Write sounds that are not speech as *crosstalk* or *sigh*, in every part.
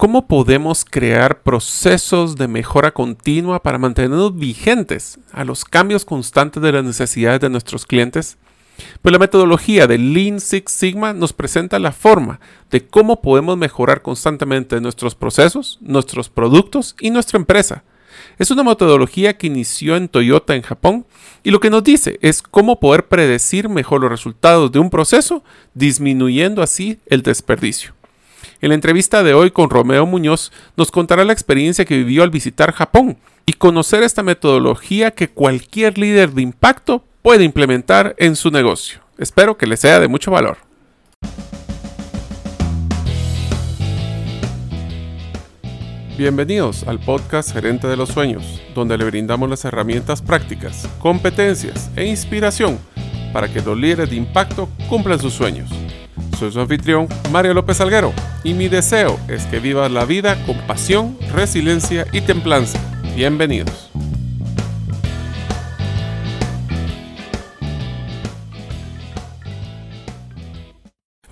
¿Cómo podemos crear procesos de mejora continua para mantenernos vigentes a los cambios constantes de las necesidades de nuestros clientes? Pues la metodología de Lean Six Sigma nos presenta la forma de cómo podemos mejorar constantemente nuestros procesos, nuestros productos y nuestra empresa. Es una metodología que inició en Toyota en Japón y lo que nos dice es cómo poder predecir mejor los resultados de un proceso, disminuyendo así el desperdicio. En la entrevista de hoy con Romeo Muñoz nos contará la experiencia que vivió al visitar Japón y conocer esta metodología que cualquier líder de impacto puede implementar en su negocio. Espero que le sea de mucho valor. Bienvenidos al podcast Gerente de los Sueños, donde le brindamos las herramientas prácticas, competencias e inspiración para que los líderes de impacto cumplan sus sueños. Soy su anfitrión, Mario López Alguero, y mi deseo es que vivas la vida con pasión, resiliencia y templanza. Bienvenidos.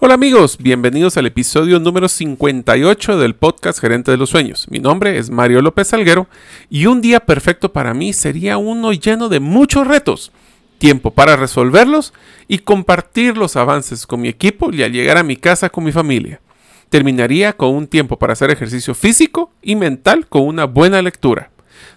Hola amigos, bienvenidos al episodio número 58 del podcast Gerente de los Sueños. Mi nombre es Mario López Alguero y un día perfecto para mí sería uno lleno de muchos retos tiempo para resolverlos y compartir los avances con mi equipo y al llegar a mi casa con mi familia. Terminaría con un tiempo para hacer ejercicio físico y mental con una buena lectura.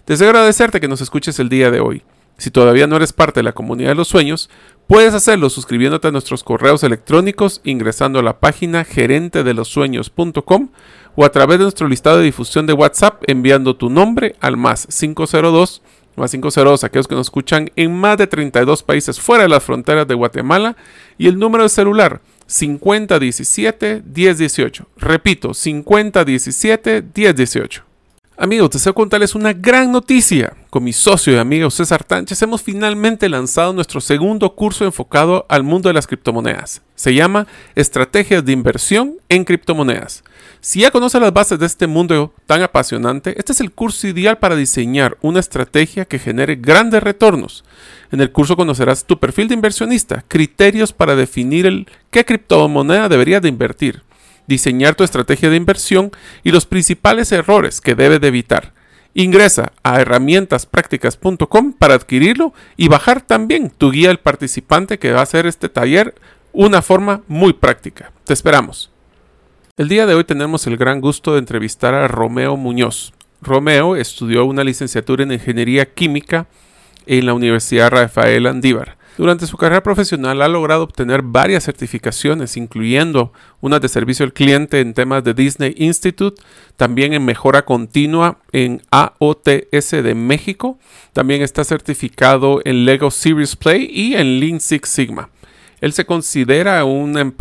Deseo agradecerte que nos escuches el día de hoy. Si todavía no eres parte de la comunidad de los sueños, puedes hacerlo suscribiéndote a nuestros correos electrónicos ingresando a la página gerentedelosueños.com o a través de nuestro listado de difusión de WhatsApp enviando tu nombre al más 502 más 502 aquellos que nos escuchan en más de 32 países fuera de las fronteras de Guatemala y el número de celular 5017-1018. Repito, 5017-1018. Amigos, deseo contarles una gran noticia. Con mi socio y amigo César Tánchez hemos finalmente lanzado nuestro segundo curso enfocado al mundo de las criptomonedas. Se llama Estrategias de Inversión en Criptomonedas. Si ya conoces las bases de este mundo tan apasionante, este es el curso ideal para diseñar una estrategia que genere grandes retornos. En el curso conocerás tu perfil de inversionista, criterios para definir el qué criptomoneda deberías de invertir diseñar tu estrategia de inversión y los principales errores que debes de evitar. Ingresa a herramientasprácticas.com para adquirirlo y bajar también tu guía del participante que va a hacer este taller una forma muy práctica. Te esperamos. El día de hoy tenemos el gran gusto de entrevistar a Romeo Muñoz. Romeo estudió una licenciatura en Ingeniería Química en la Universidad Rafael Andívar. Durante su carrera profesional ha logrado obtener varias certificaciones, incluyendo una de servicio al cliente en temas de Disney Institute, también en mejora continua en AOTS de México, también está certificado en Lego Series Play y en Lean Six Sigma. Él se considera un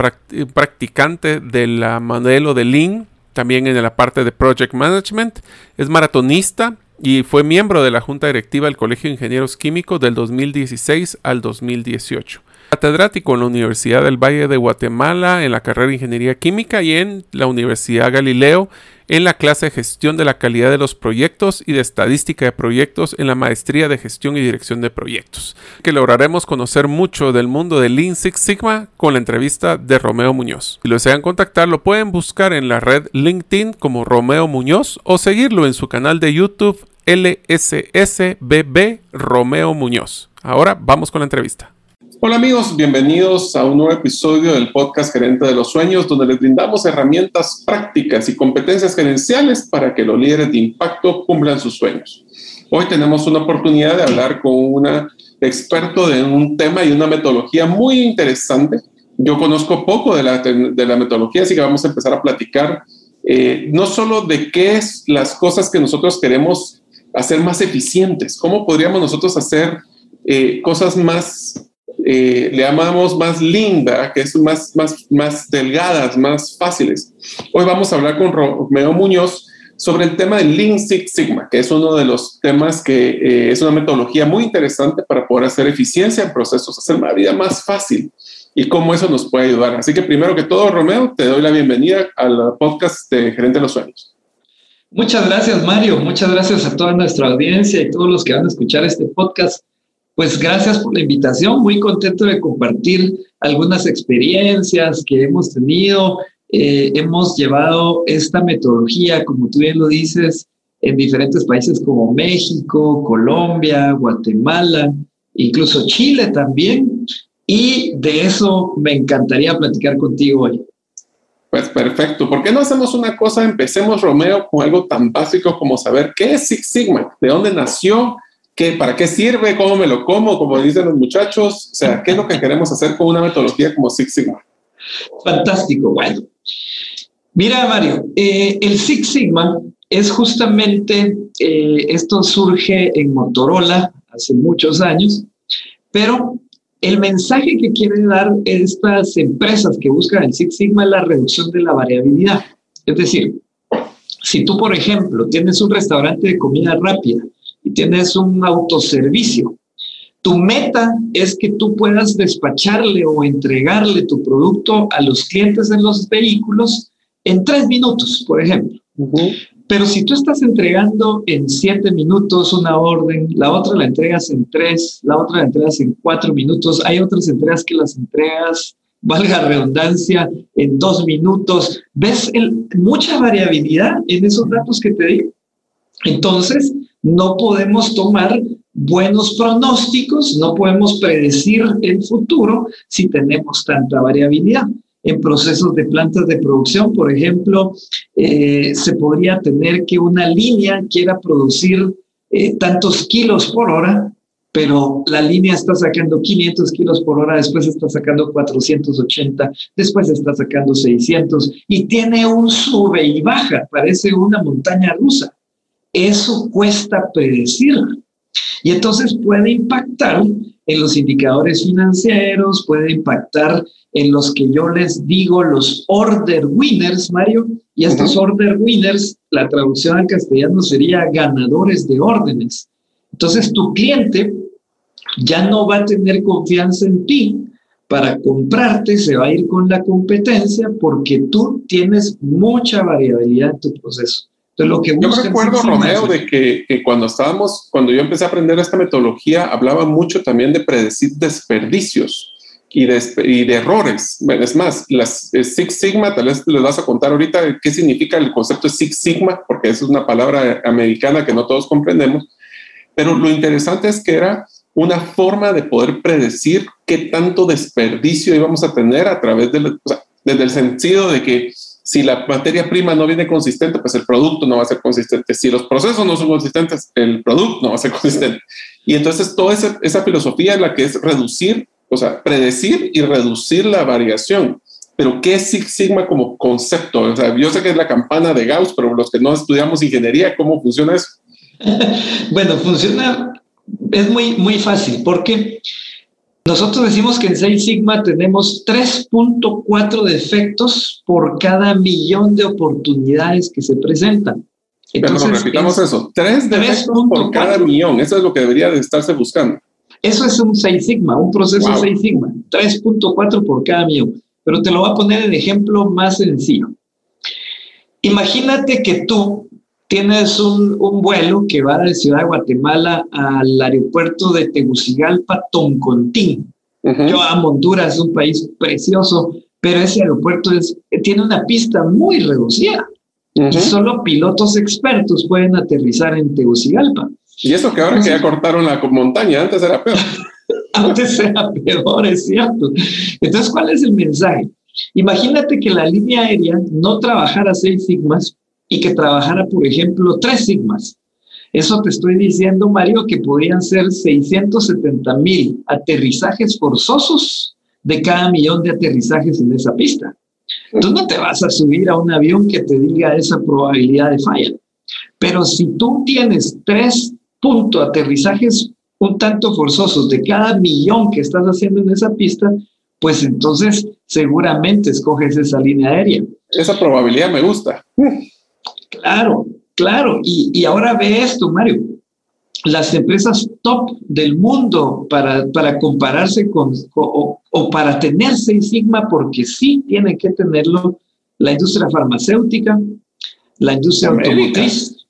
practicante del modelo de Lean, también en la parte de Project Management, es maratonista, y fue miembro de la Junta Directiva del Colegio de Ingenieros Químicos del 2016 al 2018. Catedrático en la Universidad del Valle de Guatemala en la carrera de Ingeniería Química y en la Universidad Galileo en la clase de Gestión de la Calidad de los Proyectos y de Estadística de Proyectos en la Maestría de Gestión y Dirección de Proyectos. Que lograremos conocer mucho del mundo de Lean Six Sigma con la entrevista de Romeo Muñoz. Si lo desean contactar, lo pueden buscar en la red LinkedIn como Romeo Muñoz o seguirlo en su canal de YouTube LSSBB Romeo Muñoz. Ahora vamos con la entrevista. Hola amigos, bienvenidos a un nuevo episodio del podcast Gerente de los Sueños, donde les brindamos herramientas prácticas y competencias gerenciales para que los líderes de impacto cumplan sus sueños. Hoy tenemos una oportunidad de hablar con una experto de un tema y una metodología muy interesante. Yo conozco poco de la, de la metodología, así que vamos a empezar a platicar eh, no solo de qué es las cosas que nosotros queremos hacer más eficientes? ¿Cómo podríamos nosotros hacer eh, cosas más, eh, le llamamos más linda, que es más, más, más delgadas, más fáciles? Hoy vamos a hablar con Romeo Muñoz sobre el tema del Lean Six Sigma, que es uno de los temas que eh, es una metodología muy interesante para poder hacer eficiencia en procesos, hacer la vida más fácil y cómo eso nos puede ayudar. Así que primero que todo, Romeo, te doy la bienvenida al podcast de Gerente de los Sueños. Muchas gracias, Mario. Muchas gracias a toda nuestra audiencia y todos los que van a escuchar este podcast. Pues gracias por la invitación. Muy contento de compartir algunas experiencias que hemos tenido eh, hemos llevado esta metodología, como tú bien lo dices, en diferentes países como México, Colombia, Guatemala, incluso Chile también. Y de eso me encantaría platicar contigo hoy. Pues perfecto. ¿Por qué no hacemos una cosa? Empecemos, Romeo, con algo tan básico como saber qué es Six Sigma, de dónde nació, qué, para qué sirve, cómo me lo como, como dicen los muchachos. O sea, ¿qué es lo que queremos hacer con una metodología como Six Sigma? Fantástico. Bueno, mira, Mario, eh, el Six Sigma es justamente, eh, esto surge en Motorola hace muchos años, pero el mensaje que quieren dar estas empresas que buscan el Six Sigma es la reducción de la variabilidad. Es decir, si tú, por ejemplo, tienes un restaurante de comida rápida y tienes un autoservicio, tu meta es que tú puedas despacharle o entregarle tu producto a los clientes en los vehículos en tres minutos, por ejemplo. Pero si tú estás entregando en siete minutos una orden, la otra la entregas en tres, la otra la entregas en cuatro minutos, hay otras entregas que las entregas, valga redundancia, en dos minutos. ¿Ves mucha variabilidad en esos datos que te digo? Entonces, no podemos tomar buenos pronósticos, no podemos predecir el futuro si tenemos tanta variabilidad en procesos de plantas de producción. Por ejemplo, eh, se podría tener que una línea quiera producir eh, tantos kilos por hora, pero la línea está sacando 500 kilos por hora, después está sacando 480, después está sacando 600 y tiene un sube y baja, parece una montaña rusa. Eso cuesta predecir. Y entonces puede impactar en los indicadores financieros, puede impactar en los que yo les digo los order winners, Mario, y estos order winners, la traducción al castellano sería ganadores de órdenes. Entonces tu cliente ya no va a tener confianza en ti para comprarte, se va a ir con la competencia porque tú tienes mucha variabilidad en tu proceso. Entonces, lo que yo recuerdo, Romeo, de que, que, cuando estábamos, cuando yo empecé a aprender esta metodología, hablaba mucho también de predecir desperdicios y de, y de errores. Es más, las eh, Six Sigma, tal vez les vas a contar ahorita qué significa el concepto de Six Sigma, porque es una palabra americana que no todos comprendemos. Pero lo interesante es que era una forma de poder predecir qué tanto desperdicio íbamos a tener a través del, o sea, desde el sentido de que si la materia prima no viene consistente, pues el producto no va a ser consistente. Si los procesos no son consistentes, el producto no va a ser consistente. Y entonces toda esa, esa filosofía en la que es reducir o sea, predecir y reducir la variación. Pero ¿qué es Six Sigma como concepto? O sea, yo sé que es la campana de Gauss, pero los que no estudiamos ingeniería, ¿cómo funciona eso? *laughs* bueno, funciona, es muy, muy fácil, porque nosotros decimos que en Six Sigma tenemos 3.4 defectos por cada millón de oportunidades que se presentan. Entonces, pero repitamos eso, 3 defectos por cada millón, eso es lo que debería de estarse buscando. Eso es un 6 sigma, un proceso 6 sigma, 3.4 por cada millón. Pero te lo voy a poner en ejemplo más sencillo. Imagínate que tú tienes un, vuelo que va de Ciudad de Guatemala al aeropuerto de Tegucigalpa, Toncontín. Yo amo Honduras, es un país precioso, pero ese aeropuerto es, tiene una pista muy reducida. Y solo pilotos expertos pueden aterrizar en Tegucigalpa. Y eso que ahora que ya cortaron la montaña, antes era peor. *laughs* antes era peor, es cierto. Entonces, ¿cuál es el mensaje? Imagínate que la línea aérea no trabajara seis sigmas y que trabajara, por ejemplo, tres sigmas. Eso te estoy diciendo, Mario, que podrían ser 670 mil aterrizajes forzosos de cada millón de aterrizajes en esa pista. Tú no te vas a subir a un avión que te diga esa probabilidad de falla. Pero si tú tienes tres punto aterrizajes un tanto forzosos de cada millón que estás haciendo en esa pista, pues entonces seguramente escoges esa línea aérea. Esa probabilidad me gusta. Claro, claro. Y, ahora ve esto, Mario. Las empresas top del mundo para, para compararse con o, para tener Seis Sigma, porque sí tienen que tenerlo, la industria farmacéutica, la industria automotriz.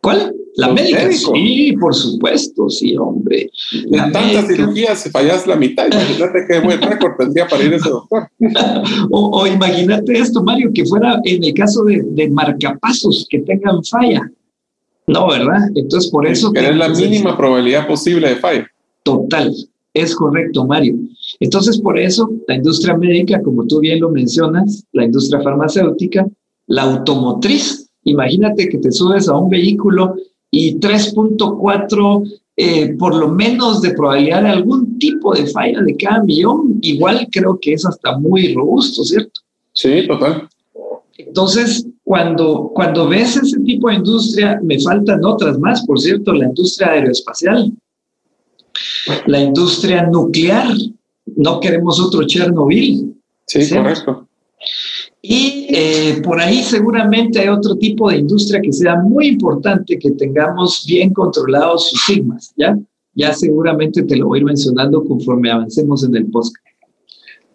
¿Cuál? La médica, sí, por supuesto, sí, hombre. en tantas cirugías, si fallas la mitad, imagínate qué buen récord tendría para ir ese doctor. *laughs* o, imagínate esto, Mario, que fuera en el caso de, de marcapasos que tengan falla. No, ¿verdad? Entonces, por eso... Que es la mínima probabilidad posible de falla. Total, es correcto, Mario. Entonces, por eso, la industria médica, como tú bien lo mencionas, la industria farmacéutica, la automotriz, imagínate que te subes a un vehículo y 3.4 eh, por lo menos de probabilidad de algún tipo de falla de cada millón, igual creo que es hasta muy robusto, ¿cierto? Sí, total. Entonces, cuando, cuando ves ese tipo de industria, me faltan otras más, por cierto, la industria aeroespacial, la industria nuclear, no queremos otro Chernobyl. Sí, correcto. Y eh, por ahí seguramente hay otro tipo de industria que sea muy importante que tengamos bien controlados sus sigmas, ¿ya? Ya seguramente te lo voy a ir mencionando conforme avancemos en el podcast.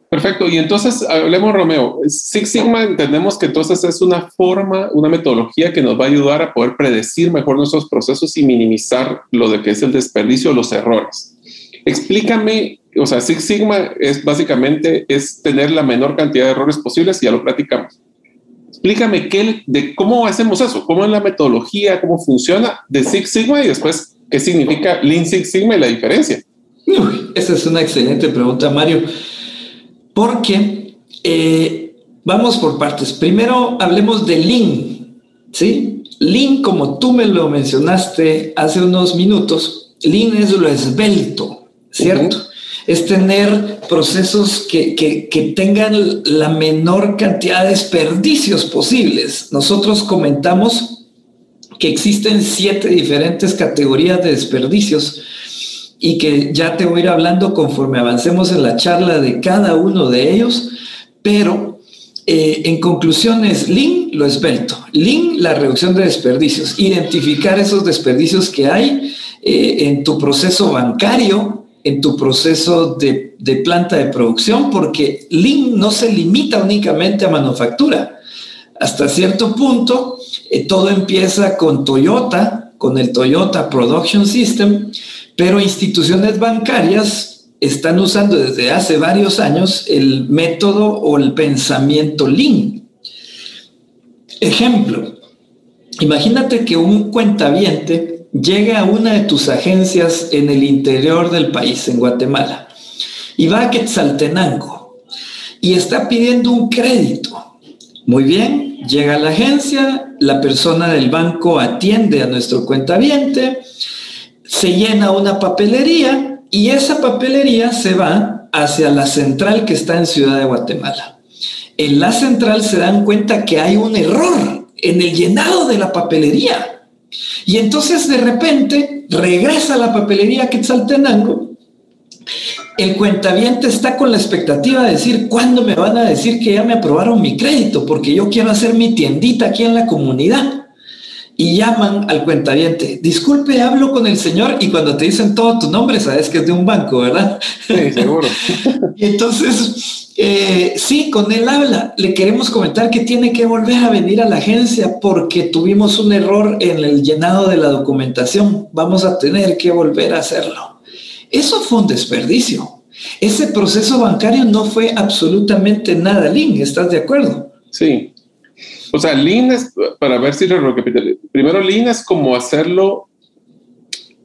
Perfecto, y entonces hablemos, Romeo. Six Sigma entendemos que entonces es una forma, una metodología que nos va a ayudar a poder predecir mejor nuestros procesos y minimizar lo de que es el desperdicio los errores. Explícame o sea, Six Sigma es básicamente es tener la menor cantidad de errores posibles y ya lo platicamos. Explícame qué, de cómo hacemos eso, cómo es la metodología, cómo funciona de Six Sigma y después qué significa Lean Six Sigma y la diferencia. esa es una excelente pregunta, Mario, porque eh, vamos por partes. Primero hablemos de Lean, ¿sí? Lean, como tú me lo mencionaste hace unos minutos, Lean es lo esbelto, ¿cierto? Es tener procesos que, que, tengan la menor cantidad de desperdicios posibles. Nosotros comentamos que existen siete diferentes categorías de desperdicios y que ya te voy a ir hablando conforme avancemos en la charla de cada uno de ellos, pero eh, en conclusión es Lean lo esbelto, Lean la reducción de desperdicios, identificar esos desperdicios que hay eh, en tu proceso bancario, en tu proceso de, planta de producción, porque Lean no se limita únicamente a manufactura. Hasta cierto punto, eh, todo empieza con Toyota, con el Toyota Production System, pero instituciones bancarias están usando desde hace varios años el método o el pensamiento Lean. Ejemplo, imagínate que un cuentaviente llega a una de tus agencias en el interior del país, en Guatemala, y va a Quetzaltenango y está pidiendo un crédito. Muy bien, llega a la agencia, la persona del banco atiende a nuestro cuentaviente, se llena una papelería y esa papelería se va hacia la central que está en Ciudad de Guatemala. En la central se dan cuenta que hay un error en el llenado de la papelería y entonces de repente regresa a la papelería Quetzaltenango. El cuentaviente está con la expectativa de decir, ¿cuándo me van a decir que ya me aprobaron mi crédito? Porque yo quiero hacer mi tiendita aquí en la comunidad. Y llaman al cuentaviente, disculpe, hablo con el señor y cuando te dicen todo tu nombre, sabes que es de un banco, ¿verdad? Sí, seguro. *laughs* y entonces eh, sí, con él habla. Le queremos comentar que tiene que volver a venir a la agencia porque tuvimos un error en el llenado de la documentación. Vamos a tener que volver a hacerlo. Eso fue un desperdicio. Ese proceso bancario no fue absolutamente nada lean, ¿estás de acuerdo? Sí. O sea, lean es, para ver si lo repito, primero lean es como hacerlo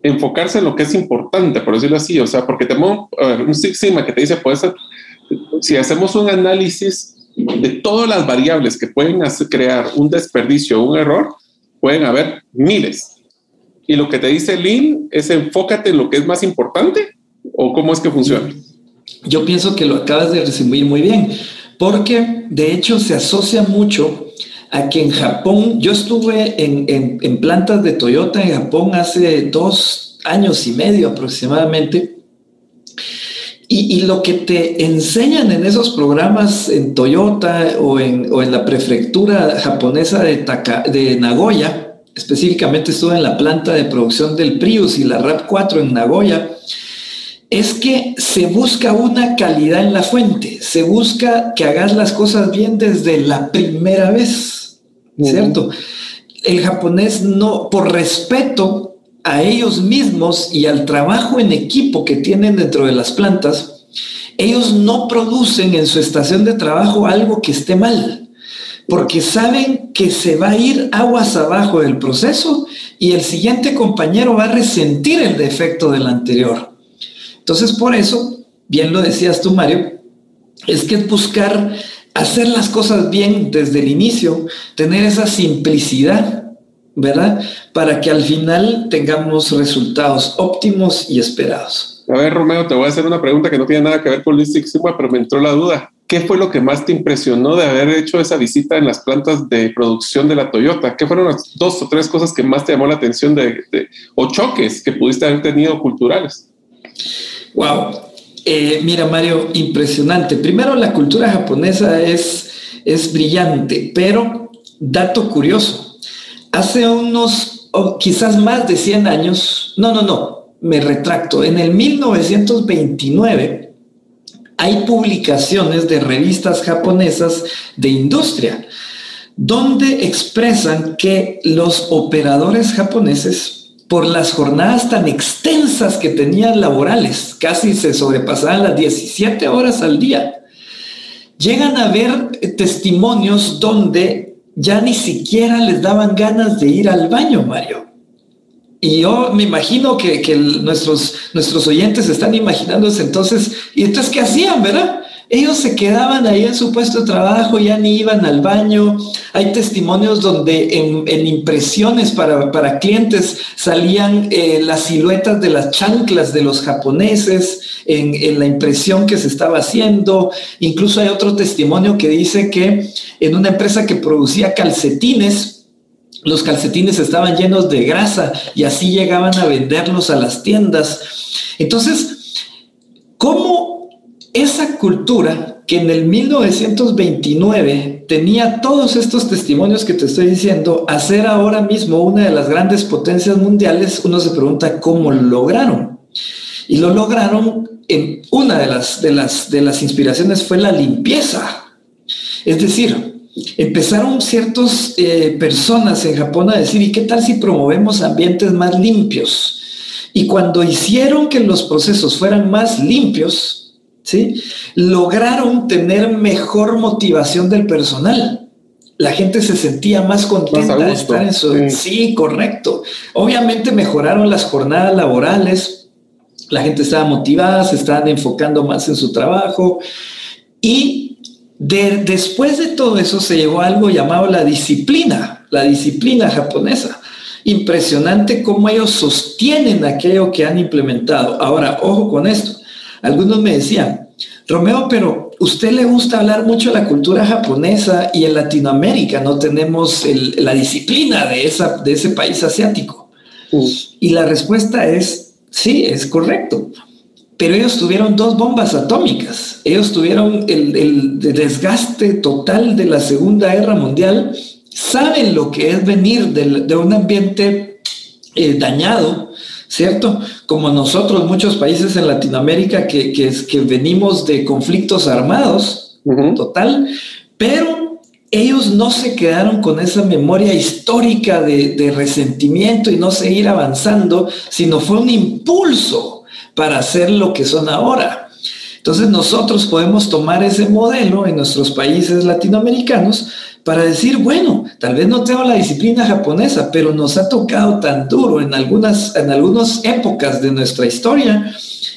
enfocarse en lo que es importante, por decirlo así, o sea, porque tenemos un Six Sigma que te dice, puede ser si hacemos un análisis de todas las variables que pueden hacer, crear un desperdicio o un error, pueden haber miles. Y lo que te dice Lean es enfócate en lo que es más importante o cómo es que funciona. Yo pienso que lo acabas de resumir muy bien, porque de hecho se asocia mucho a que en Japón, yo estuve en, en, plantas de Toyota en Japón hace dos años y medio aproximadamente, y, lo que te enseñan en esos programas en Toyota o en, o en la prefectura japonesa de, de Nagoya, específicamente estuve en la planta de producción del Prius y la RAP4 en Nagoya, es que se busca una calidad en la fuente, se busca que hagas las cosas bien desde la primera vez, ¿cierto? el japonés no, por respeto a ellos mismos y al trabajo en equipo que tienen dentro de las plantas, ellos no producen en su estación de trabajo algo que esté mal, porque saben que se va a ir aguas abajo del proceso y el siguiente compañero va a resentir el defecto del anterior. Entonces, por eso, bien lo decías tú, Mario, es que es buscar hacer las cosas bien desde el inicio, tener esa simplicidad, ¿verdad? Para que al final tengamos resultados óptimos y esperados. A ver, Romeo, te voy a hacer una pregunta que no tiene nada que ver con Luis Sigma, pero me entró la duda. ¿Qué fue lo que más te impresionó de haber hecho esa visita en las plantas de producción de la Toyota? ¿Qué fueron las dos o tres cosas que más te llamó la atención de, o choques que pudiste haber tenido culturales? Wow, eh, mira, Mario, impresionante. Primero, la cultura japonesa es, es brillante, pero dato curioso. Hace unos, quizás más de 100 años, no, no, no, me retracto. En el 1929 hay publicaciones de revistas japonesas de industria donde expresan que los operadores japoneses por las jornadas tan extensas que tenían laborales, casi se sobrepasaban las 17 horas al día. Llegan a ver testimonios donde ya ni siquiera les daban ganas de ir al baño, Mario. Y yo me imagino que, nuestros, nuestros oyentes están imaginándose entonces, ¿y entonces qué hacían, verdad? Ellos se quedaban ahí en su puesto de trabajo, ya ni iban al baño. Hay testimonios donde en, impresiones para, clientes salían eh, las siluetas de las chanclas de los japoneses en, en, la impresión que se estaba haciendo. Incluso hay otro testimonio que dice que en una empresa que producía calcetines, los calcetines estaban llenos de grasa y así llegaban a venderlos a las tiendas. Entonces, ¿cómo esa cultura que en el 1929 tenía todos estos testimonios que te estoy diciendo, a ser ahora mismo una de las grandes potencias mundiales, uno se pregunta cómo lo lograron. Y lo lograron en una de las, de las, de las inspiraciones fue la limpieza. Es decir, empezaron ciertas eh, personas en Japón a decir, ¿y qué tal si promovemos ambientes más limpios? Y cuando hicieron que los procesos fueran más limpios, ¿sí? Lograron tener mejor motivación del personal. La gente se sentía más contenta de estar en su... Sí. sí, correcto. Obviamente mejoraron las jornadas laborales, la gente estaba motivada, se estaban enfocando más en su trabajo y de, después de todo eso se llegó a algo llamado la disciplina, la disciplina japonesa. Impresionante cómo ellos sostienen aquello que han implementado. Ahora, ojo con esto. Algunos me decían, Romeo, pero usted le gusta hablar mucho de la cultura japonesa y en Latinoamérica no tenemos la disciplina de, esa, de ese país asiático. Mm. Y la respuesta es, sí, es correcto. Pero ellos tuvieron dos bombas atómicas. Ellos tuvieron el, desgaste total de la Segunda Guerra Mundial. Saben lo que es venir de, un ambiente eh, dañado ¿cierto? Como nosotros, muchos países en Latinoamérica que, que, que venimos de conflictos armados, total, pero ellos no se quedaron con esa memoria histórica de, de, resentimiento y no seguir avanzando, sino fue un impulso para hacer lo que son ahora. Entonces nosotros podemos tomar ese modelo en nuestros países latinoamericanos para decir, bueno, tal vez no tengo la disciplina japonesa, pero nos ha tocado tan duro en algunas, en algunas épocas de nuestra historia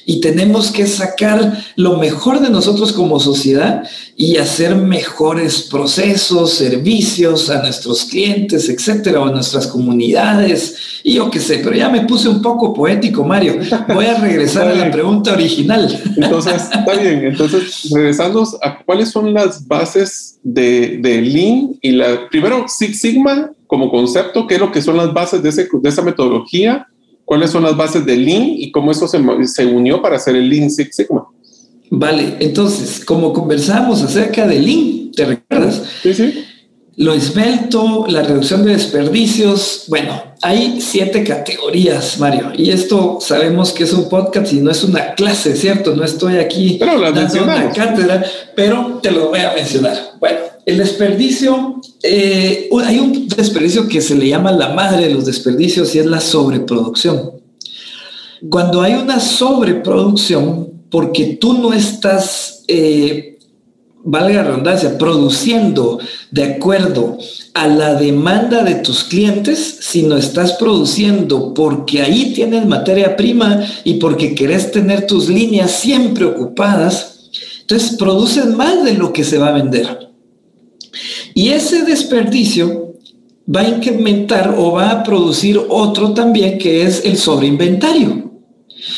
y tenemos que sacar lo mejor de nosotros como sociedad y hacer mejores procesos, servicios a nuestros clientes, etcétera, o a nuestras comunidades. Y yo qué sé, pero ya me puse un poco poético, Mario. Voy a regresar a la *laughs* pregunta original. Entonces, está bien. Entonces, regresando a cuáles son las bases de, de Lean y la, primero, Six Sigma como concepto, qué es lo que son las bases de, ese, de esa metodología cuáles son las bases del Lean y cómo eso se, se unió para hacer el Lean Six Sigma. Vale, entonces, como conversamos acerca del Lean, ¿te recuerdas? Sí, sí. Lo esbelto, la reducción de desperdicios, bueno, hay siete categorías, Mario, y esto sabemos que es un podcast y no es una clase, ¿cierto? No estoy aquí pero dando una cátedra, pero te lo voy a mencionar. Bueno, el desperdicio, eh, hay un desperdicio que se le llama la madre de los desperdicios y es la sobreproducción. Cuando hay una sobreproducción, porque tú no estás, eh, valga la redundancia, produciendo de acuerdo a la demanda de tus clientes, sino estás produciendo porque ahí tienes materia prima y porque querés tener tus líneas siempre ocupadas, entonces produces más de lo que se va a vender. Y ese desperdicio va a incrementar o va a producir otro también que es el sobreinventario.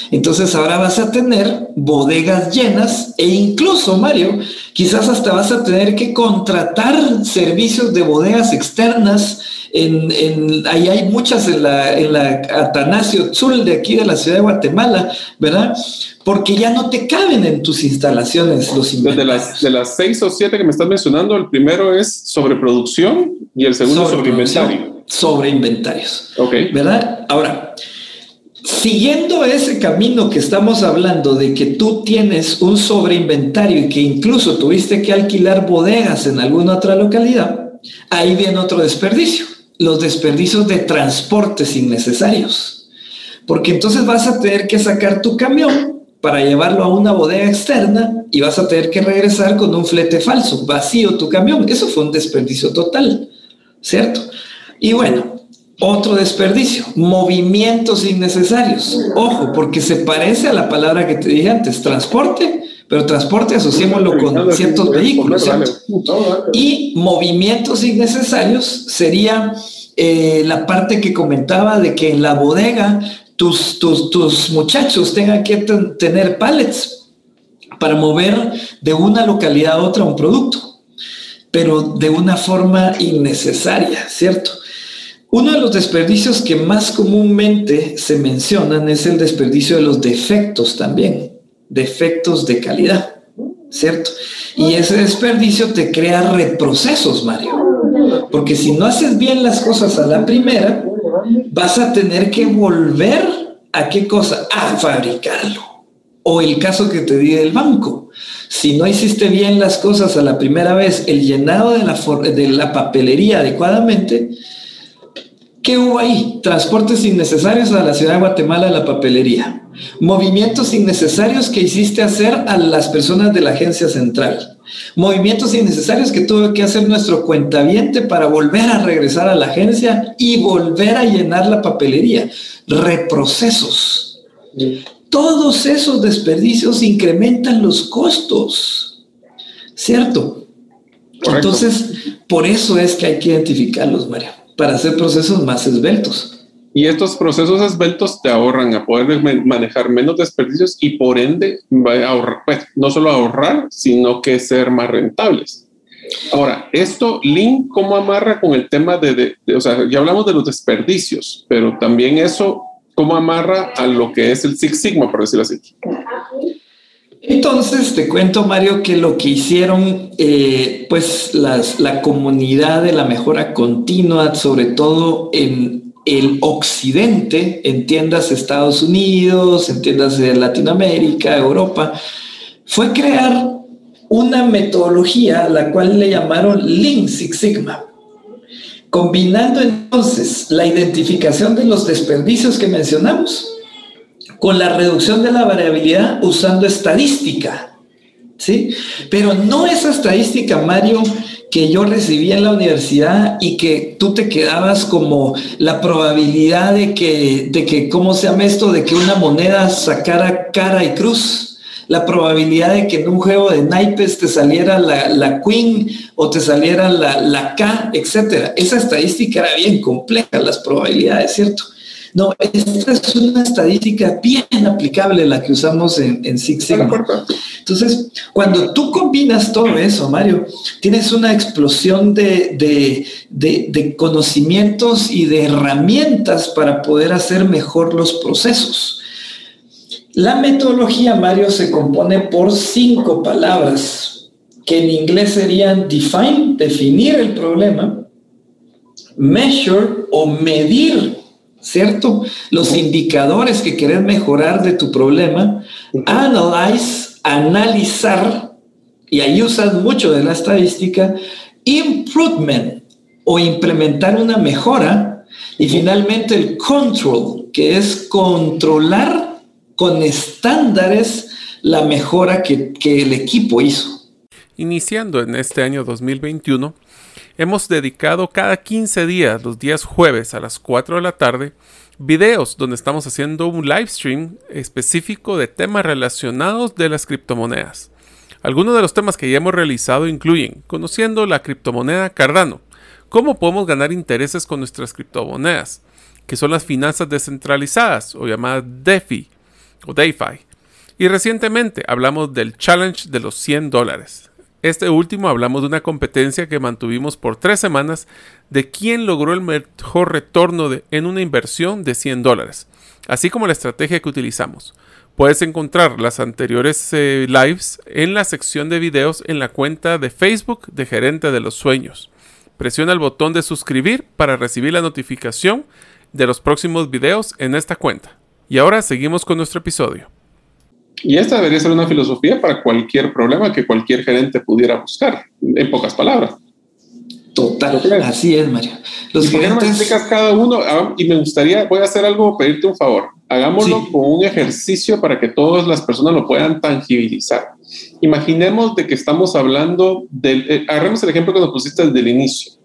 Entonces ahora vas a tener bodegas llenas e incluso, Mario, quizás hasta vas a tener que contratar servicios de bodegas externas. En, ahí hay muchas en la, en la Atanasio Zul de aquí de la ciudad de Guatemala, ¿verdad? Porque ya no te caben en tus instalaciones los inventarios. De las, de las seis o siete que me estás mencionando, el primero es sobreproducción y el segundo sobre inventario. Sobre inventarios. Ok. ¿Verdad? Ahora, Siguiendo ese camino que estamos hablando de que tú tienes un sobreinventario y que incluso tuviste que alquilar bodegas en alguna otra localidad, ahí viene otro desperdicio, los desperdicios de transportes innecesarios. Porque entonces vas a tener que sacar tu camión para llevarlo a una bodega externa y vas a tener que regresar con un flete falso, vacío tu camión. Eso fue un desperdicio total, ¿cierto? Y bueno, otro desperdicio, movimientos innecesarios. Ojo, porque se parece a la palabra que te dije antes, transporte, pero transporte asociémoslo con ciertos vehículos. Y movimientos innecesarios sería eh, la parte que comentaba de que en la bodega tus, tus, tus muchachos tengan que tener pallets para mover de una localidad a otra un producto, pero de una forma innecesaria, ¿cierto? Uno de los desperdicios que más comúnmente se mencionan es el desperdicio de los defectos también, defectos de calidad, ¿cierto? Y ese desperdicio te crea reprocesos, Mario, porque si no haces bien las cosas a la primera, vas a tener que volver a qué cosa? A fabricarlo. O el caso que te di del banco. Si no hiciste bien las cosas a la primera vez, el llenado de la, de la papelería adecuadamente, ¿Qué hubo ahí? Transportes innecesarios a la ciudad de Guatemala a la papelería. Movimientos innecesarios que hiciste hacer a las personas de la agencia central. Movimientos innecesarios que tuvo que hacer nuestro cuentaviente para volver a regresar a la agencia y volver a llenar la papelería. Reprocesos. Todos esos desperdicios incrementan los costos. ¿Cierto? Entonces, por eso es que hay que identificarlos, María para hacer procesos más esbeltos. Y estos procesos esbeltos te ahorran a poder manejar menos desperdicios y por ende ahorrar, pues, no solo ahorrar, sino que ser más rentables. Ahora, esto, Link, ¿cómo amarra con el tema de, o sea, ya hablamos de los desperdicios, pero también eso, ¿cómo amarra a lo que es el Six Sigma, por decirlo así? Entonces te cuento, Mario, que lo que hicieron, eh, pues la comunidad de la mejora continua, sobre todo en el occidente, en tiendas Estados Unidos, en tiendas de Latinoamérica, Europa, fue crear una metodología a la cual le llamaron Lean Six Sigma, combinando entonces la identificación de los desperdicios que mencionamos con la reducción de la variabilidad usando estadística. ¿Sí? Pero no esa estadística, Mario, que yo recibí en la universidad y que tú te quedabas como la probabilidad de que, de que, ¿cómo se llama esto? De que una moneda sacara cara y cruz. La probabilidad de que en un juego de naipes te saliera la, la queen o te saliera la, la K, etcétera. Esa estadística era bien compleja, las probabilidades, ¿cierto? No, esta es una estadística bien aplicable la que usamos en, Six Sigma. Entonces, cuando tú combinas todo eso, Mario, tienes una explosión de, de conocimientos y de herramientas para poder hacer mejor los procesos. La metodología, Mario, se compone por cinco palabras que en inglés serían define, definir el problema, measure o medir ¿cierto? Los indicadores que querés mejorar de tu problema, analyze, analizar, y ahí usas mucho de la estadística, improvement o implementar una mejora. Y finalmente el control, que es controlar con estándares la mejora que, que el equipo hizo. Iniciando en este año 2021, hemos dedicado cada 15 días, los días jueves a las 4 de la tarde, videos donde estamos haciendo un live stream específico de temas relacionados de las criptomonedas. Algunos de los temas que ya hemos realizado incluyen conociendo la criptomoneda Cardano, cómo podemos ganar intereses con nuestras criptomonedas, que son las finanzas descentralizadas o llamadas DeFi o DeFi. Y recientemente hablamos del challenge de los 100 dólares. Este último hablamos de una competencia que mantuvimos por tres semanas de quién logró el mejor retorno en una inversión de 100 dólares, así como la estrategia que utilizamos. Puedes encontrar las anteriores eh, lives en la sección de videos en la cuenta de Facebook de Gerente de los Sueños. Presiona el botón de suscribir para recibir la notificación de los próximos videos en esta cuenta. Y ahora seguimos con nuestro episodio. Y esta debería ser una filosofía para cualquier problema que cualquier gerente pudiera buscar, en pocas palabras. Total, así es, Mario. Los y gerentes... explicas cada uno ah, y me gustaría, voy a hacer algo, pedirte un favor. Hagámoslo con un ejercicio para que todas las personas lo puedan tangibilizar. Imaginemos de que estamos hablando del, eh, agarremos el ejemplo que nos pusiste desde el inicio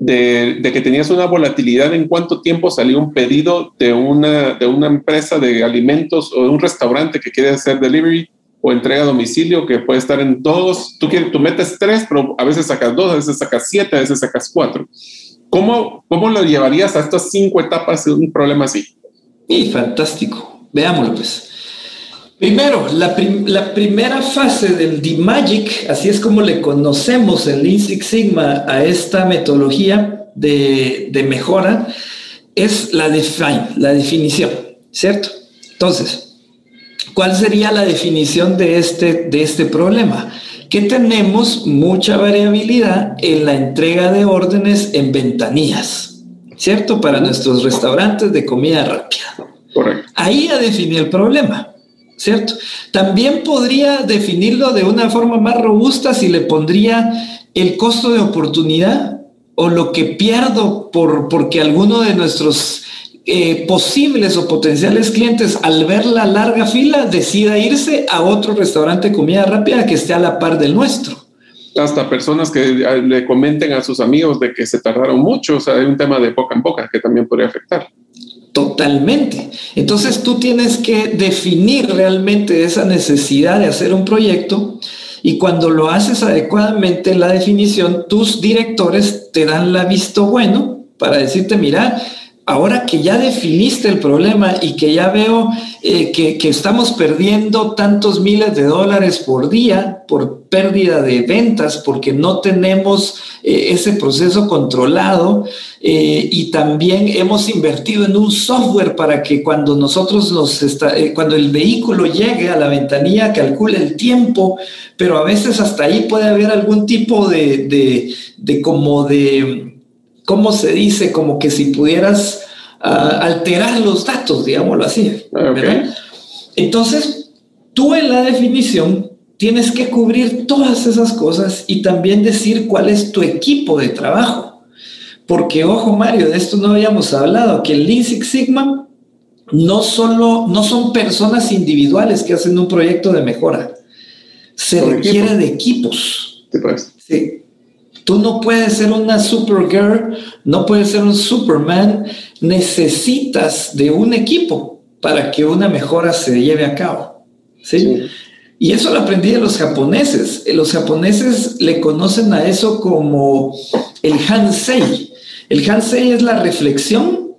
de, que tenías una volatilidad en cuánto tiempo salió un pedido de una, de una empresa de alimentos o de un restaurante que quiere hacer delivery o entrega a domicilio que puede estar en dos, tú, quieres, tú metes tres, pero a veces sacas dos, a veces sacas siete, a veces sacas cuatro. ¿Cómo, cómo lo llevarías a estas cinco etapas de un problema así? Y fantástico. Veámoslo pues. Primero, la, primera fase del D-Magic, así es como le conocemos en Lean Six Sigma a esta metodología de, mejora, es la define, la definición, ¿cierto? Entonces, ¿cuál sería la definición de este, de este problema? Que tenemos mucha variabilidad en la entrega de órdenes en ventanillas, ¿cierto? Para nuestros restaurantes de comida rápida. Correcto. Ahí ya definí el problema. ¿Cierto? También podría definirlo de una forma más robusta si le pondría el costo de oportunidad o lo que pierdo por, porque alguno de nuestros eh, posibles o potenciales clientes al ver la larga fila decida irse a otro restaurante de comida rápida que esté a la par del nuestro. Hasta personas que eh, le comenten a sus amigos de que se tardaron mucho, o sea, hay un tema de boca en boca que también podría afectar. Totalmente. Entonces tú tienes que definir realmente esa necesidad de hacer un proyecto y cuando lo haces adecuadamente la definición, tus directores te dan la visto bueno para decirte, mira, ahora que ya definiste el problema y que ya veo eh, que, estamos perdiendo tantos miles de dólares por día por pérdida de ventas porque no tenemos eh, ese proceso controlado eh, y también hemos invertido en un software para que cuando nosotros nos está, cuando el vehículo llegue a la ventanilla calcule el tiempo, pero a veces hasta ahí puede haber algún tipo de, de, de como de ¿cómo se dice? Como que si pudieras ah, alterar los datos, digámoslo así. Entonces, tú en la definición tienes que cubrir todas esas cosas y también decir cuál es tu equipo de trabajo. Porque, ojo Mario, de esto no habíamos hablado, que el Lean Six Sigma no solo no son personas individuales que hacen un proyecto de mejora, se requiere de equipos. Sí, sí. Tú no puedes ser una Supergirl, no puedes ser un Superman, necesitas de un equipo para que una mejora se lleve a cabo. ¿sí? Y eso lo aprendí de los japoneses. Los japoneses le conocen a eso como el Hansei. El Hansei es la reflexión,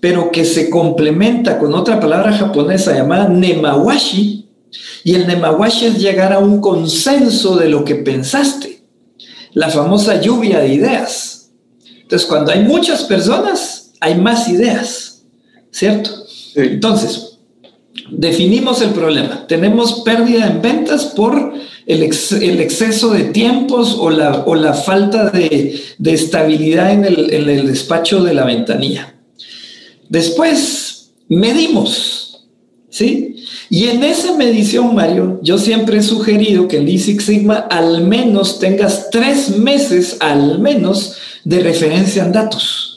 pero que se complementa con otra palabra japonesa llamada Nemawashi. Y el Nemawashi es llegar a un consenso de lo que pensaste la famosa lluvia de ideas. Entonces, cuando hay muchas personas, hay más ideas, ¿cierto? Entonces, definimos el problema. Tenemos pérdida en ventas por el, exceso de tiempos o la, falta de, estabilidad en el, el despacho de la ventanilla. Después, medimos, ¿sí? Y en esa medición, Mario, yo siempre he sugerido que en Lean Six Sigma al menos tengas tres meses, al menos, de referencia en datos.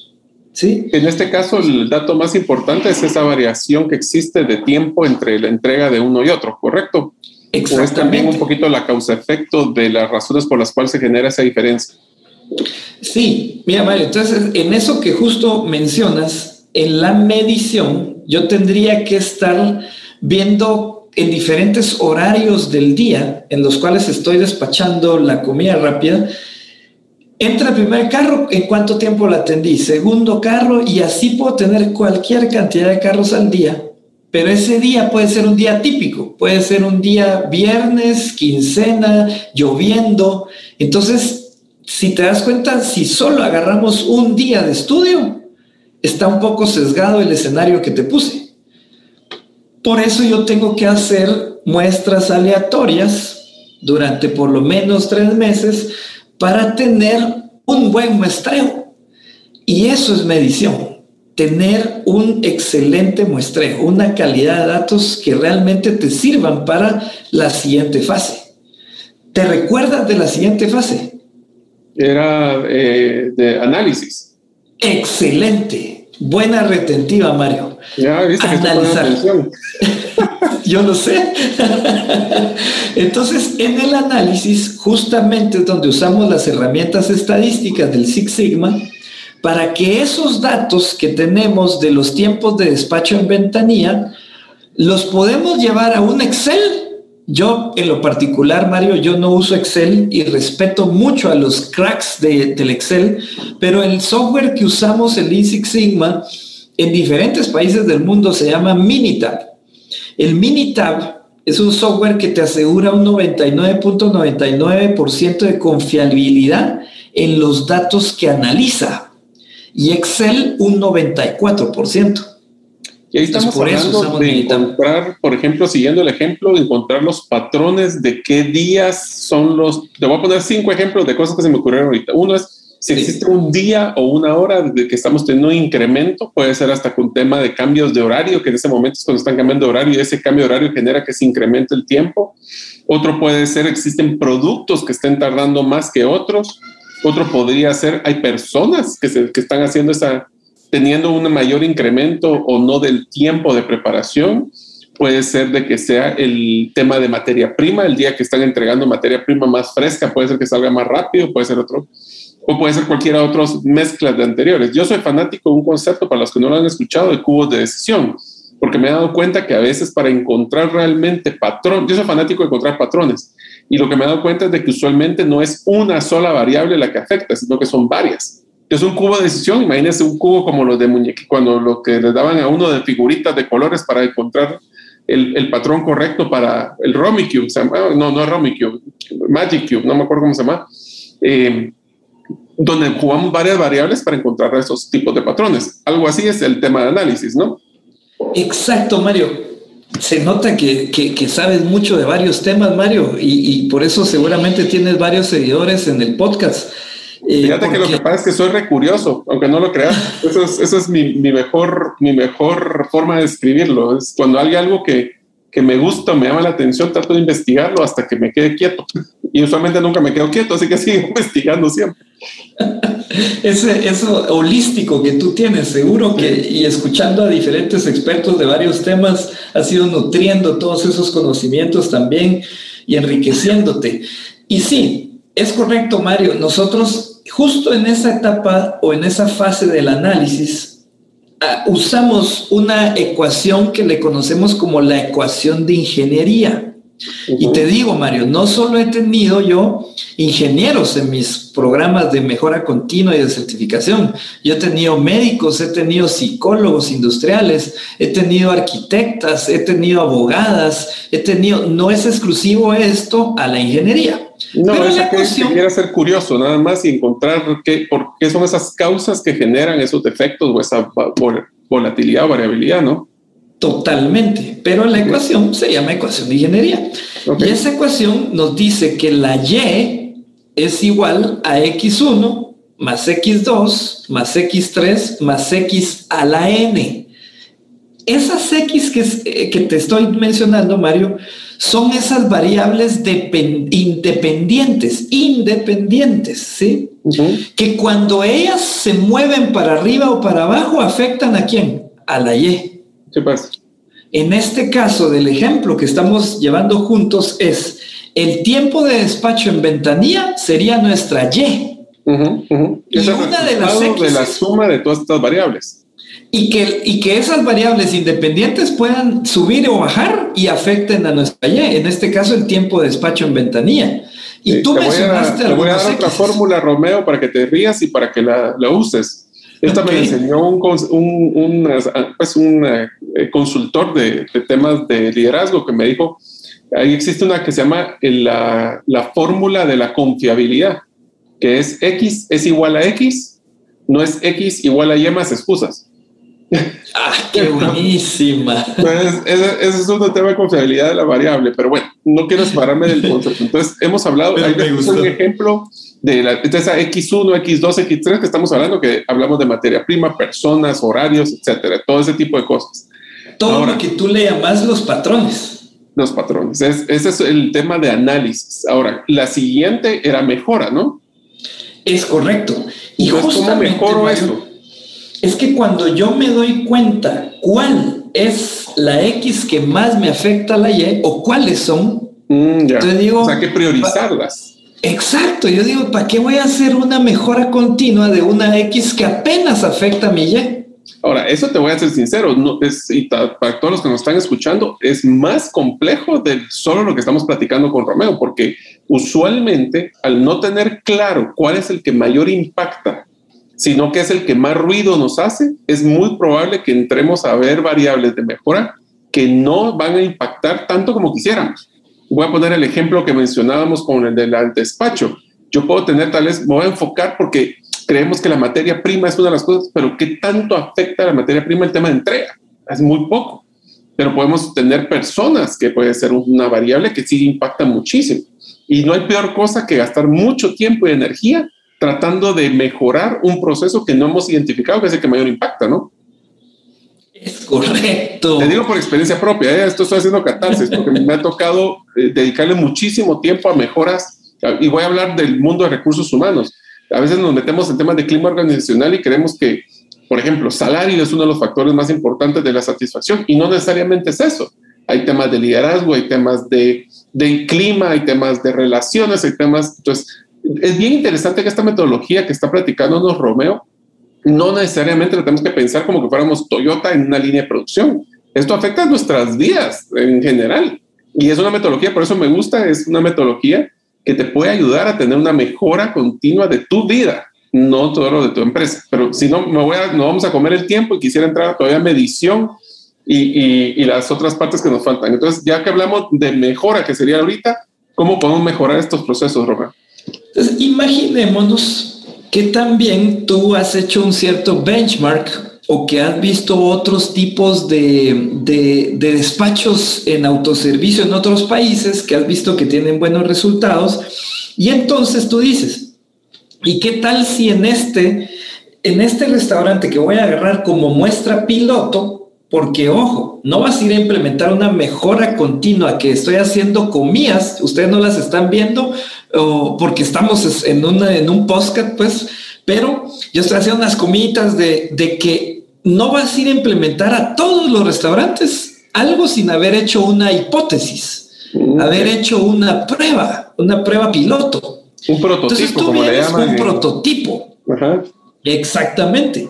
¿Sí? En este caso, el dato más importante es esa variación que existe de tiempo entre la entrega de uno y otro, ¿correcto? O es también un poquito la causa-efecto de las razones por las cuales se genera esa diferencia. Sí, mira Mario, entonces en eso que justo mencionas, en la medición, yo tendría que estar viendo en diferentes horarios del día en los cuales estoy despachando la comida rápida. Entra el primer carro, ¿en cuánto tiempo la atendí? Segundo carro, y así puedo tener cualquier cantidad de carros al día pero ese día puede ser un día típico, puede ser un día viernes, quincena, lloviendo. Entonces, si te das cuenta, si solo agarramos un día de estudio, está un poco sesgado el escenario que te puse. Por eso yo tengo que hacer muestras aleatorias durante por lo menos tres meses para tener un buen muestreo. Y eso es medición tener un excelente muestreo, una calidad de datos que realmente te sirvan para la siguiente fase. ¿Te recuerdas de la siguiente fase? Era eh, de análisis. Excelente. Buena retentiva, Mario. Ya, viste que Analizar. *laughs* *laughs* Yo lo sé. Entonces, en el análisis, justamente es donde usamos las herramientas estadísticas del Six Sigma para que esos datos que tenemos de los tiempos de despacho en ventanilla los podemos llevar a un Excel. Yo, en lo particular, Mario, yo no uso Excel y respeto mucho a los cracks del Excel, pero el software que usamos, el Six Sigma, en diferentes países del mundo se llama Minitab. El Minitab es un software que te asegura un 99.99% de confiabilidad en los datos que analiza y Excel un 94%. Y ahí estamos por hablando de encontrar, por ejemplo, siguiendo el ejemplo, encontrar los patrones de qué días son los... Te voy a poner cinco ejemplos de cosas que se me ocurrieron ahorita. Uno es si existe un día o una hora de que estamos teniendo un incremento, puede ser hasta con tema de cambios de horario, que en ese momento es cuando están cambiando de horario y ese cambio de horario genera que se incremente el tiempo. Otro puede ser, existen productos que estén tardando más que otros. Otro podría ser, hay personas que, se, que están haciendo esa, teniendo un mayor incremento o no del tiempo de preparación. Puede ser de que sea el tema de materia prima, el día que están entregando materia prima más fresca, puede ser que salga más rápido, puede ser otro, o puede ser cualquiera de otras mezclas de anteriores. Yo soy fanático de un concepto, para los que no lo han escuchado, de cubos de decisión, porque me he dado cuenta que a veces para encontrar realmente patrón, yo soy fanático de encontrar patrones, y lo que me he dado cuenta es de que usualmente no es una sola variable la que afecta, sino que son varias. Es un cubo de decisión, imagínense un cubo como los de muñequitos, cuando lo que le daban a uno de figuritas de colores para encontrar el, el patrón correcto para el Romy Cube, no, no es Romy Cube, Magic Cube, no me acuerdo cómo se llama, eh, donde jugamos varias variables para encontrar esos tipos de patrones. Algo así es el tema de análisis, ¿no? Exacto, Mario se nota que, sabes mucho de varios temas, Mario, y, por eso seguramente tienes varios seguidores en el podcast. Eh, Fíjate que lo que pasa es que soy recurioso, aunque no lo creas. *laughs* Eso es, eso es mi, mejor, mi mejor forma de escribirlo. Es cuando hay algo que, que me gusta, me llama la atención, trato de investigarlo hasta que me quede quieto. Y usualmente nunca me quedo quieto, así que *laughs* sigo investigando siempre. Ese, eso holístico que tú tienes, seguro que, y escuchando a diferentes expertos de varios temas, has ido nutriendo todos esos conocimientos también y enriqueciéndote. Y sí, es correcto, Mario, nosotros justo en esa etapa o en esa fase del análisis, ah, usamos una ecuación que le conocemos como la ecuación de ingeniería. Y te digo, Mario, no solo he tenido yo ingenieros en mis programas de mejora continua y de certificación, yo he tenido médicos, he tenido psicólogos industriales, he tenido arquitectas, he tenido abogadas, he tenido, no es exclusivo esto a la ingeniería. No, Pero es que quiera ser curioso nada más y encontrar qué, por qué son esas causas que generan esos defectos o esa volatilidad o variabilidad, ¿no? Totalmente, pero la ecuación se llama ecuación de ingeniería. Y esa ecuación nos dice que la Y es igual a X1 más X2 más X3 más X a la N. esas X que, eh, que te estoy mencionando, Mario, son esas variables independientes, independientes, ¿sí? Que cuando ellas se mueven para arriba o para abajo, afectan a quién? A la Y. ¿Qué pasa? En este caso del ejemplo que estamos llevando juntos es el tiempo de despacho en ventanilla sería nuestra Y. Y una de las X de la suma de todas estas variables y que, y que esas variables independientes puedan subir o bajar y afecten a nuestra Y, en este caso el tiempo de despacho en ventanía. Y tú mencionaste Te voy a dar otra fórmula, Romeo, para que te rías y para que la, la uses. Esta me enseñó un, un, un, pues un eh, consultor de, de, temas de liderazgo que me dijo, ahí existe una que se llama la, la fórmula de la confiabilidad, que es X es igual a X, no es X igual a Y más excusas. ¡Ah, qué buenísima! Pues ese, es un tema de confiabilidad de la variable, pero bueno, no quiero separarme del concepto. Entonces, hemos hablado, hay un ejemplo de la esa X1, X2, X3 que estamos hablando, que hablamos de materia prima, personas, horarios, etcétera, todo ese tipo de cosas. Todo lo que tú le llamas los patrones. Los patrones. ese es el tema de análisis. Ahora, la siguiente era mejora, ¿no? Es correcto. Y Entonces, ¿cómo mejoro esto? Es que cuando yo me doy cuenta cuál es la X que más me afecta a la Y o cuáles son, mm, entonces digo, o sea, que priorizarlas. Exacto, yo digo, ¿para qué voy a hacer una mejora continua de una X que apenas afecta a mi Y? Ahora, eso te voy a ser sincero, no, es, y para todos los que nos están escuchando, es más complejo de solo lo que estamos platicando con Romeo, porque usualmente al no tener claro cuál es el que mayor impacta sino que es el que más ruido nos hace, es muy probable que entremos a ver variables de mejora que no van a impactar tanto como quisiéramos. Voy a poner el ejemplo que mencionábamos con el del despacho. Yo puedo tener tal vez, me voy a enfocar porque creemos que la materia prima es una de las cosas, pero ¿qué tanto afecta a la materia prima el tema de entrega? Es muy poco. Pero podemos tener personas que puede ser una variable que sí impacta muchísimo. Y no hay peor cosa que gastar mucho tiempo y energía tratando de mejorar un proceso que no hemos identificado, que es el que mayor impacta, ¿no? Es correcto. Te digo por experiencia propia, ¿eh? esto estoy haciendo catarsis, porque me ha tocado eh, dedicarle muchísimo tiempo a mejoras, y voy a hablar del mundo de recursos humanos. A veces nos metemos en temas de clima organizacional y creemos que, por ejemplo, salario es uno de los factores más importantes de la satisfacción, y no necesariamente es eso. Hay temas de liderazgo, hay temas de, de clima, hay temas de relaciones, hay temas, entonces, es bien interesante que esta metodología que está platicándonos Romeo, no necesariamente la tenemos que pensar como que fuéramos Toyota en una línea de producción. Esto afecta nuestras vidas en general. Y es una metodología, por eso me gusta, es una metodología que te puede ayudar a tener una mejora continua de tu vida, no todo lo de tu empresa. Pero si no, me voy a, no vamos a comer el tiempo y quisiera entrar todavía a medición y, y, y las otras partes que nos faltan. Entonces, ya que hablamos de mejora, que sería ahorita, ¿cómo podemos mejorar estos procesos, Romeo? Entonces, imaginémonos que también tú has hecho un cierto benchmark o que has visto otros tipos de, de, despachos en autoservicio en otros países que has visto que tienen buenos resultados. Y entonces tú dices, ¿y qué tal si en este, en este restaurante que voy a agarrar como muestra piloto, porque, ojo, no vas a ir a implementar una mejora continua que estoy haciendo comías, ustedes no las están viendo o porque estamos en, una, en un podcast, pues, pero yo estoy haciendo unas comitas de, de que no vas a ir a implementar a todos los restaurantes algo sin haber hecho una hipótesis, haber hecho una prueba, una prueba piloto. Un prototipo, como le llaman. Un prototipo. Exactamente.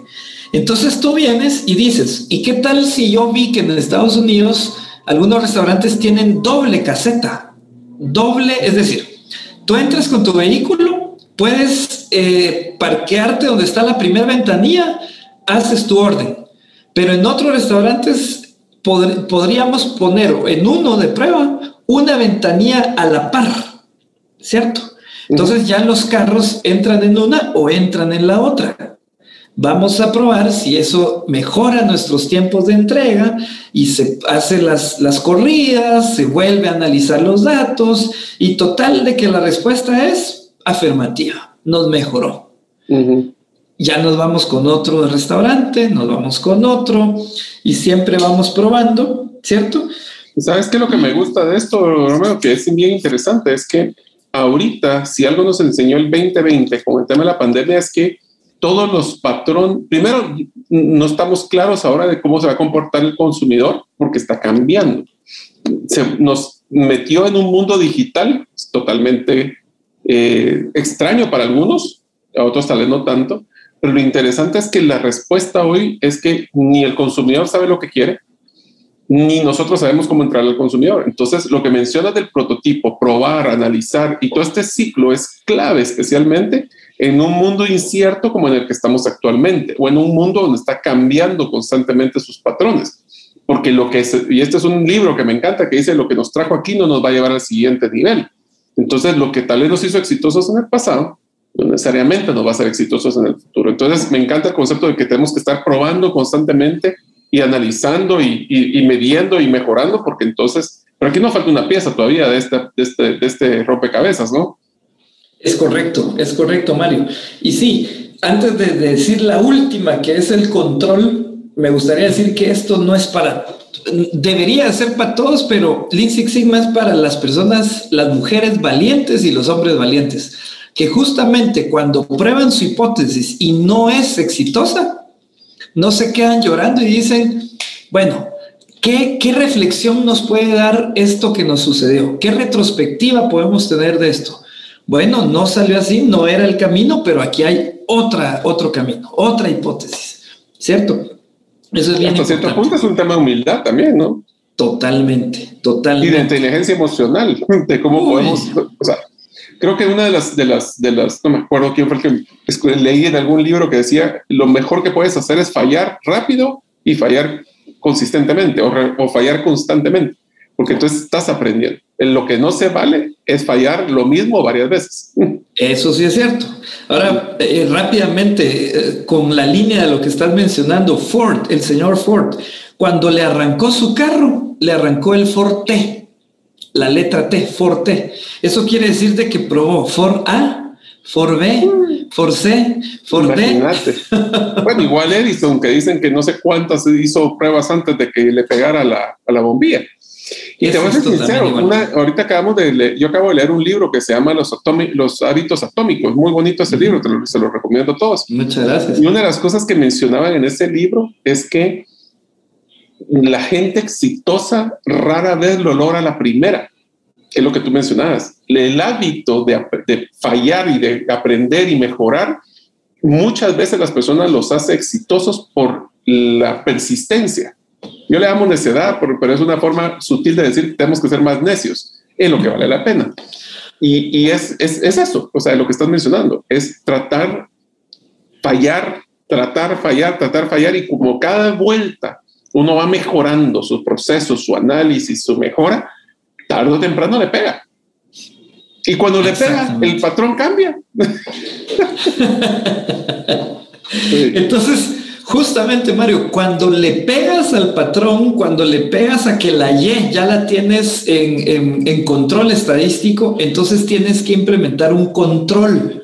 Entonces tú vienes y dices, ¿y qué tal si yo vi que en Estados Unidos algunos restaurantes tienen doble caseta? Doble, es decir, tú entras con tu vehículo, puedes eh, parquearte donde está la primera ventanilla, haces tu orden. Pero en otros restaurantes podríamos poner en uno de prueba una ventanilla a la par, ¿cierto? Entonces ya los carros entran en una o entran en la otra. Vamos a probar si eso mejora nuestros tiempos de entrega y se hace las, las corridas, se vuelve a analizar los datos y total de que la respuesta es afirmativa, nos mejoró. ya nos vamos con otro restaurante, nos vamos con otro y siempre vamos probando, ¿cierto? ¿Sabes qué? Lo que me gusta de esto, Romeo, que es bien interesante, es que ahorita, si algo nos enseñó el 2020 con el tema de la pandemia, es que todos los patrones, primero, no estamos claros ahora de cómo se va a comportar el consumidor porque está cambiando. Se nos metió en un mundo digital totalmente eh, extraño para algunos, a otros tal vez no tanto, pero lo interesante es que la respuesta hoy es que ni el consumidor sabe lo que quiere, ni nosotros sabemos cómo entrar al consumidor. Entonces, lo que mencionas del prototipo, probar, analizar y todo este ciclo es clave, especialmente en un mundo incierto como en el que estamos actualmente, o en un mundo donde está cambiando constantemente sus patrones. Porque lo que es, y este es un libro que me encanta, que dice lo que nos trajo aquí no nos va a llevar al siguiente nivel. Entonces, lo que tal vez nos hizo exitosos en el pasado, no necesariamente nos va a ser exitosos en el futuro. Entonces, me encanta el concepto de que tenemos que estar probando constantemente y analizando y, y, midiendo y mejorando, porque entonces, pero aquí nos falta una pieza todavía de de este, de este rompecabezas, ¿no? Es correcto, es correcto, Mario. Y sí, antes de decir la última, que es el control, me gustaría decir que esto no es para, debería ser para todos, pero Lean Six Sigma es para las personas, las mujeres valientes y los hombres valientes, que justamente cuando prueban su hipótesis y no es exitosa, no se quedan llorando y dicen, bueno, ¿qué, qué reflexión nos puede dar esto que nos sucedió? ¿Qué retrospectiva podemos tener de esto? Bueno, no salió así, no era el camino, pero aquí hay otra, otro camino, otra hipótesis, ¿cierto? Eso es bien Hasta cierto punto es un tema de humildad también, ¿no? Totalmente, totalmente. Y de inteligencia emocional, *laughs* de cómo podemos, o sea, creo que una de las, de las, de las, no me acuerdo quién fue el que leí en algún libro que decía, lo mejor que puedes hacer es fallar rápido y fallar consistentemente o, o fallar constantemente, porque entonces estás aprendiendo. En lo que no se vale es fallar lo mismo varias veces. Eso sí es cierto. Ahora, eh, rápidamente, eh, con la línea de lo que estás mencionando, Ford, el señor Ford, cuando le arrancó su carro, le arrancó el Ford T, la letra T, Ford T. Eso quiere decir de que probó Ford A, Ford B, Ford C, Ford D. *laughs* bueno, igual Edison, que dicen que no sé cuántas hizo pruebas antes de que le pegara la, a la bombilla. Y te voy a ser sincero, ahorita acabamos de leer, yo acabo de leer un libro que se llama Los, los hábitos atómicos, muy bonito ese libro, te lo, se lo recomiendo a todos. Muchas gracias. Y una de las cosas que mencionaban en ese libro es que la gente exitosa rara vez lo logra la primera, es lo que tú mencionabas. El hábito de, de fallar y de aprender y mejorar, muchas veces las personas los hace exitosos por la persistencia yo le llamo necedad, pero es una forma sutil de decir que tenemos que ser más necios en lo que vale la pena. Y, y es, es, es, eso, o sea, lo que estás mencionando, es tratar, fallar, tratar, fallar, tratar, fallar, y como cada vuelta uno va mejorando su proceso, su análisis, su mejora, tarde o temprano le pega. Y cuando le pega, el patrón cambia. *laughs* Entonces, Justamente, Mario, cuando le pegas al patrón, cuando le pegas a que la Y ya la tienes en, control estadístico, entonces tienes que implementar un control.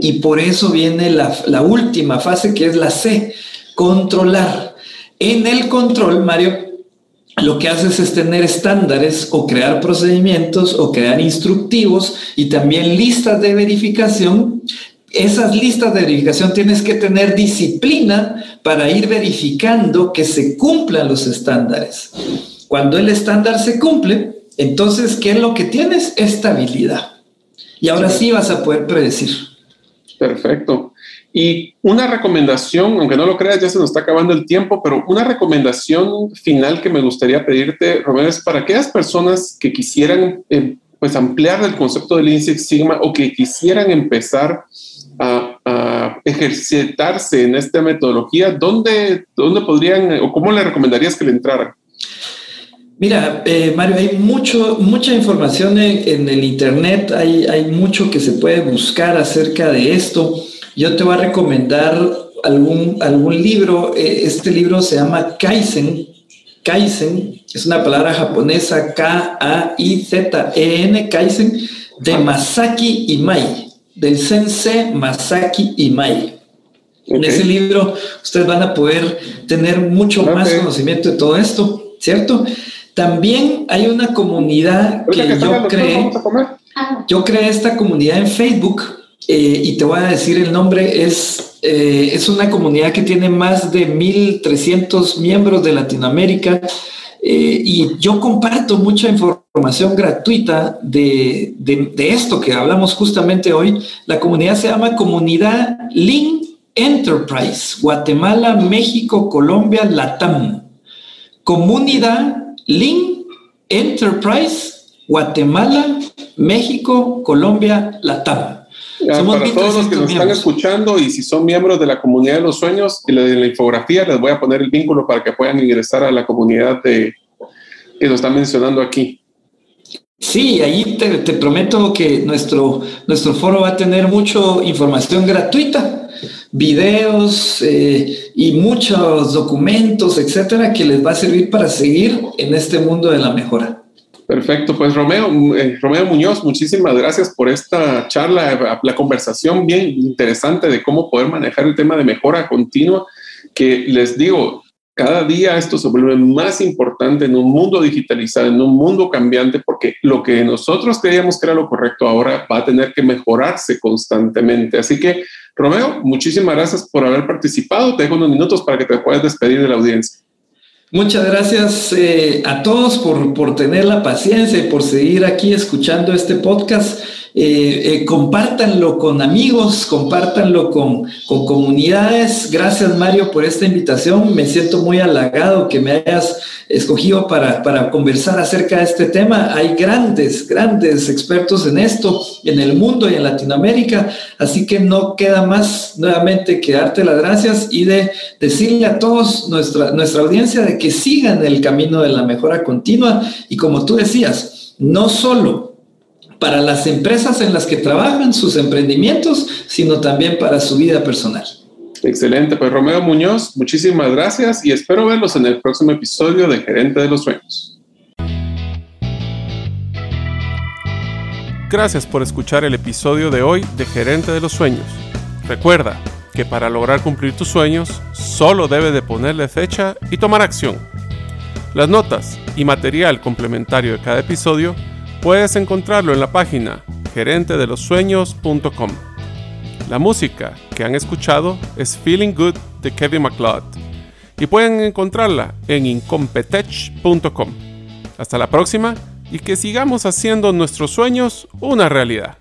Y por eso viene la, la última fase, que es la C, controlar. En el control, Mario, lo que haces es tener estándares o crear procedimientos o crear instructivos y también listas de verificación esas listas de verificación tienes que tener disciplina para ir verificando que se cumplan los estándares. Cuando el estándar se cumple, entonces, ¿qué es lo que tienes? Estabilidad. Y ahora sí vas a poder predecir. Perfecto. Y una recomendación, aunque no lo creas, ya se nos está acabando el tiempo, pero una recomendación final que me gustaría pedirte, Romero, es para aquellas personas que quisieran eh, pues ampliar el concepto del Lean Six Sigma o que quisieran empezar ejercitarse en esta metodología, ¿dónde, ¿dónde podrían o cómo le recomendarías que le entraran? Mira, eh, Mario, hay mucho, mucha información en, el Internet, hay, hay, mucho que se puede buscar acerca de esto. Yo te voy a recomendar algún, algún libro, eh, este libro se llama Kaizen. Kaizen es una palabra japonesa K-A-I-Z-E-N, Kaizen, de Masaki Imai del sensei Masaki Imai. En ese libro ustedes van a poder tener mucho más conocimiento de todo esto, ¿cierto? También hay una comunidad que, yo creé. Yo creé esta comunidad en Facebook eh, y te voy a decir el nombre. Es, eh, es una comunidad que tiene más de 1.300 miembros de Latinoamérica. Eh, y yo comparto mucha información gratuita de, de, de, esto que hablamos justamente hoy. La comunidad se llama Comunidad Lean Enterprise, Guatemala, México, Colombia, Latam. Comunidad Lean Enterprise, Guatemala, México, Colombia, Latam. Para todos los que nos están escuchando y si son miembros de la comunidad de los sueños y de la infografía, les voy a poner el vínculo para que puedan ingresar a la comunidad de, que nos están mencionando aquí. Sí, ahí te, te, prometo que nuestro, nuestro foro va a tener mucha información gratuita, videos eh, y muchos documentos, etcétera, que les va a servir para seguir en este mundo de la mejora. Perfecto, pues Romeo, eh, Romeo Muñoz, muchísimas gracias por esta charla, la conversación bien interesante de cómo poder manejar el tema de mejora continua, que les digo, cada día esto se vuelve más importante en un mundo digitalizado, en un mundo cambiante, porque lo que nosotros creíamos que era lo correcto ahora va a tener que mejorarse constantemente. Así que, Romeo, muchísimas gracias por haber participado. Te dejo unos minutos para que te puedas despedir de la audiencia. Muchas gracias eh, a todos por, por tener la paciencia y por seguir aquí escuchando este podcast. Eh, eh, compártanlo con amigos, compártanlo con, con, comunidades. Gracias Mario por esta invitación. Me siento muy halagado que me hayas escogido para, para conversar acerca de este tema. Hay grandes, grandes expertos en esto, en el mundo y en Latinoamérica. Así que no queda más nuevamente que darte las gracias y de decirle a todos nuestra, nuestra audiencia de que sigan el camino de la mejora continua. Y como tú decías, no solo para las empresas en las que trabajan, sus emprendimientos, sino también para su vida personal. Excelente, pues Romeo Muñoz, muchísimas gracias y espero verlos en el próximo episodio de Gerente de los Sueños. Gracias por escuchar el episodio de hoy de Gerente de los Sueños. Recuerda que para lograr cumplir tus sueños, solo debes de ponerle fecha y tomar acción. Las notas y material complementario de cada episodio Puedes encontrarlo en la página gerentedelosueños.com. La música que han escuchado es Feeling Good de Kevin MacLeod y pueden encontrarla en incompetech.com. Hasta la próxima y que sigamos haciendo nuestros sueños una realidad.